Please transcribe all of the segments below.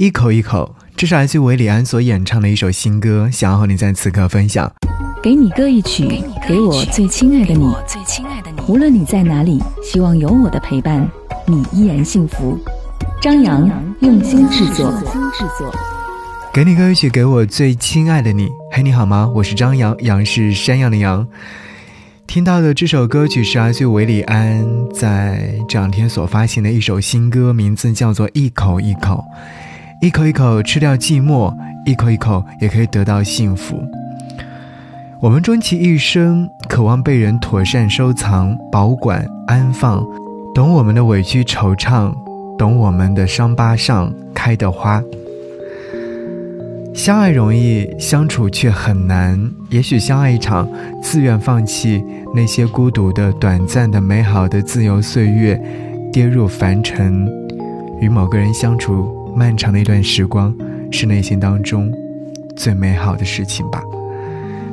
一口一口，这是来自韦礼安所演唱的一首新歌，想要和你在此刻分享。给你歌一曲，给我最亲爱的你，无论你在哪里，希望有我的陪伴，你依然幸福。张扬用心制作。给你歌一曲，给我最亲爱的你。嘿，你好吗？我是张扬，杨是山羊的羊。听到的这首歌曲是来自韦礼安在这两天所发行的一首新歌，名字叫做《一口一口》。一口一口吃掉寂寞，一口一口也可以得到幸福。我们终其一生，渴望被人妥善收藏、保管、安放，懂我们的委屈惆怅，懂我们的伤疤上开的花。相爱容易，相处却很难。也许相爱一场，自愿放弃那些孤独的、短暂的、美好的自由岁月，跌入凡尘，与某个人相处。漫长的一段时光，是内心当中最美好的事情吧。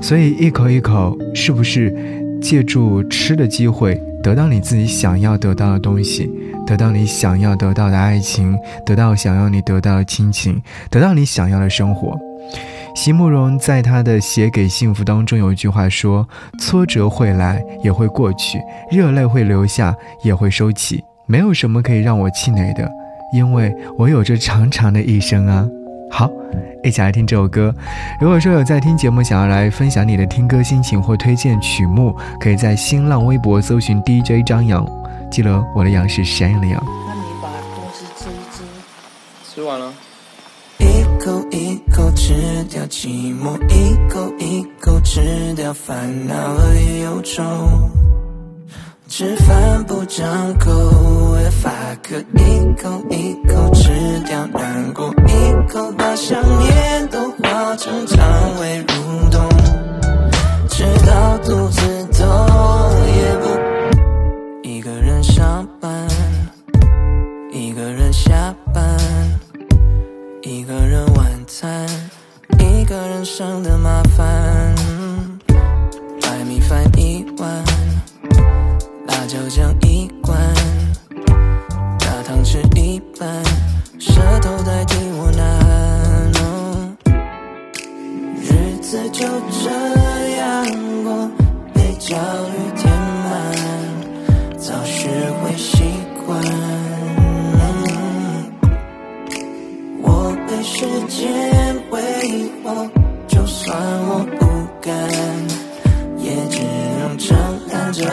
所以一口一口，是不是借助吃的机会，得到你自己想要得到的东西，得到你想要得到的爱情，得到想要你得到的亲情，得到你想要的生活？席慕容在他的《写给幸福》当中有一句话说：“挫折会来，也会过去；热泪会流下，也会收起。没有什么可以让我气馁的。”因为我有着长长的一生啊！好，一起来听这首歌。如果说有在听节目，想要来分享你的听歌心情或推荐曲目，可以在新浪微博搜寻 DJ 张扬。记得我的羊是山羊的羊。那你把东西吃一吃，吃完了。一口一口吃掉寂寞，一口一口吃掉烦恼和忧愁。吃饭不张口，If I could 一口一口吃掉难过，一口把想念都化成肠胃蠕动，直到肚子就这样过，被焦虑填满，早学会习惯。我被时间挥霍，就算我不敢，也只能承担着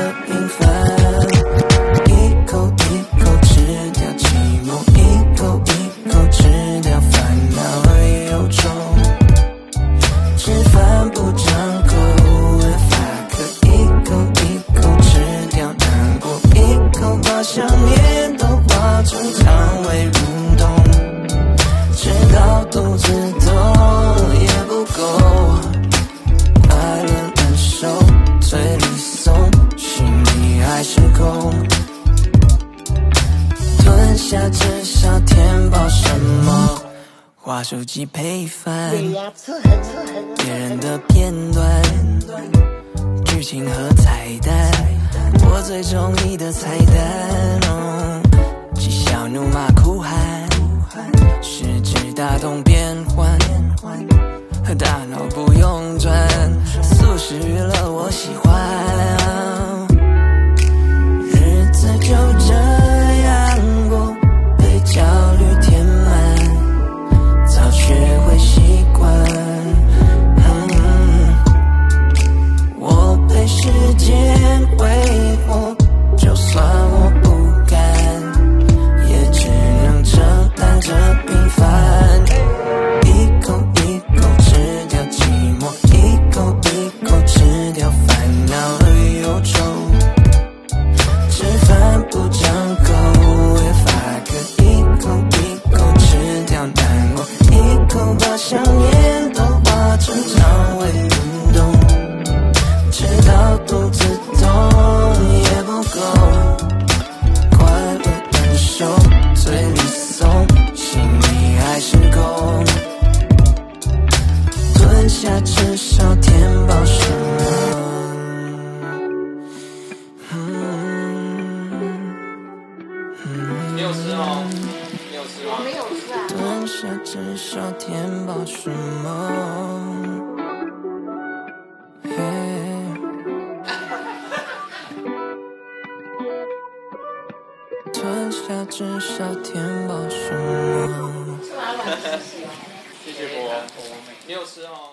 从肠胃蠕动，吃到肚子痛也不够。爱的难受，嘴里松，心里还是空。吞下这小甜包，什么话？手机陪伴，别人的片段，剧情和彩蛋。我最中意的菜单。下至少填饱什么？吞下至少填饱什么吃完了？谢谢波，你有吃哦。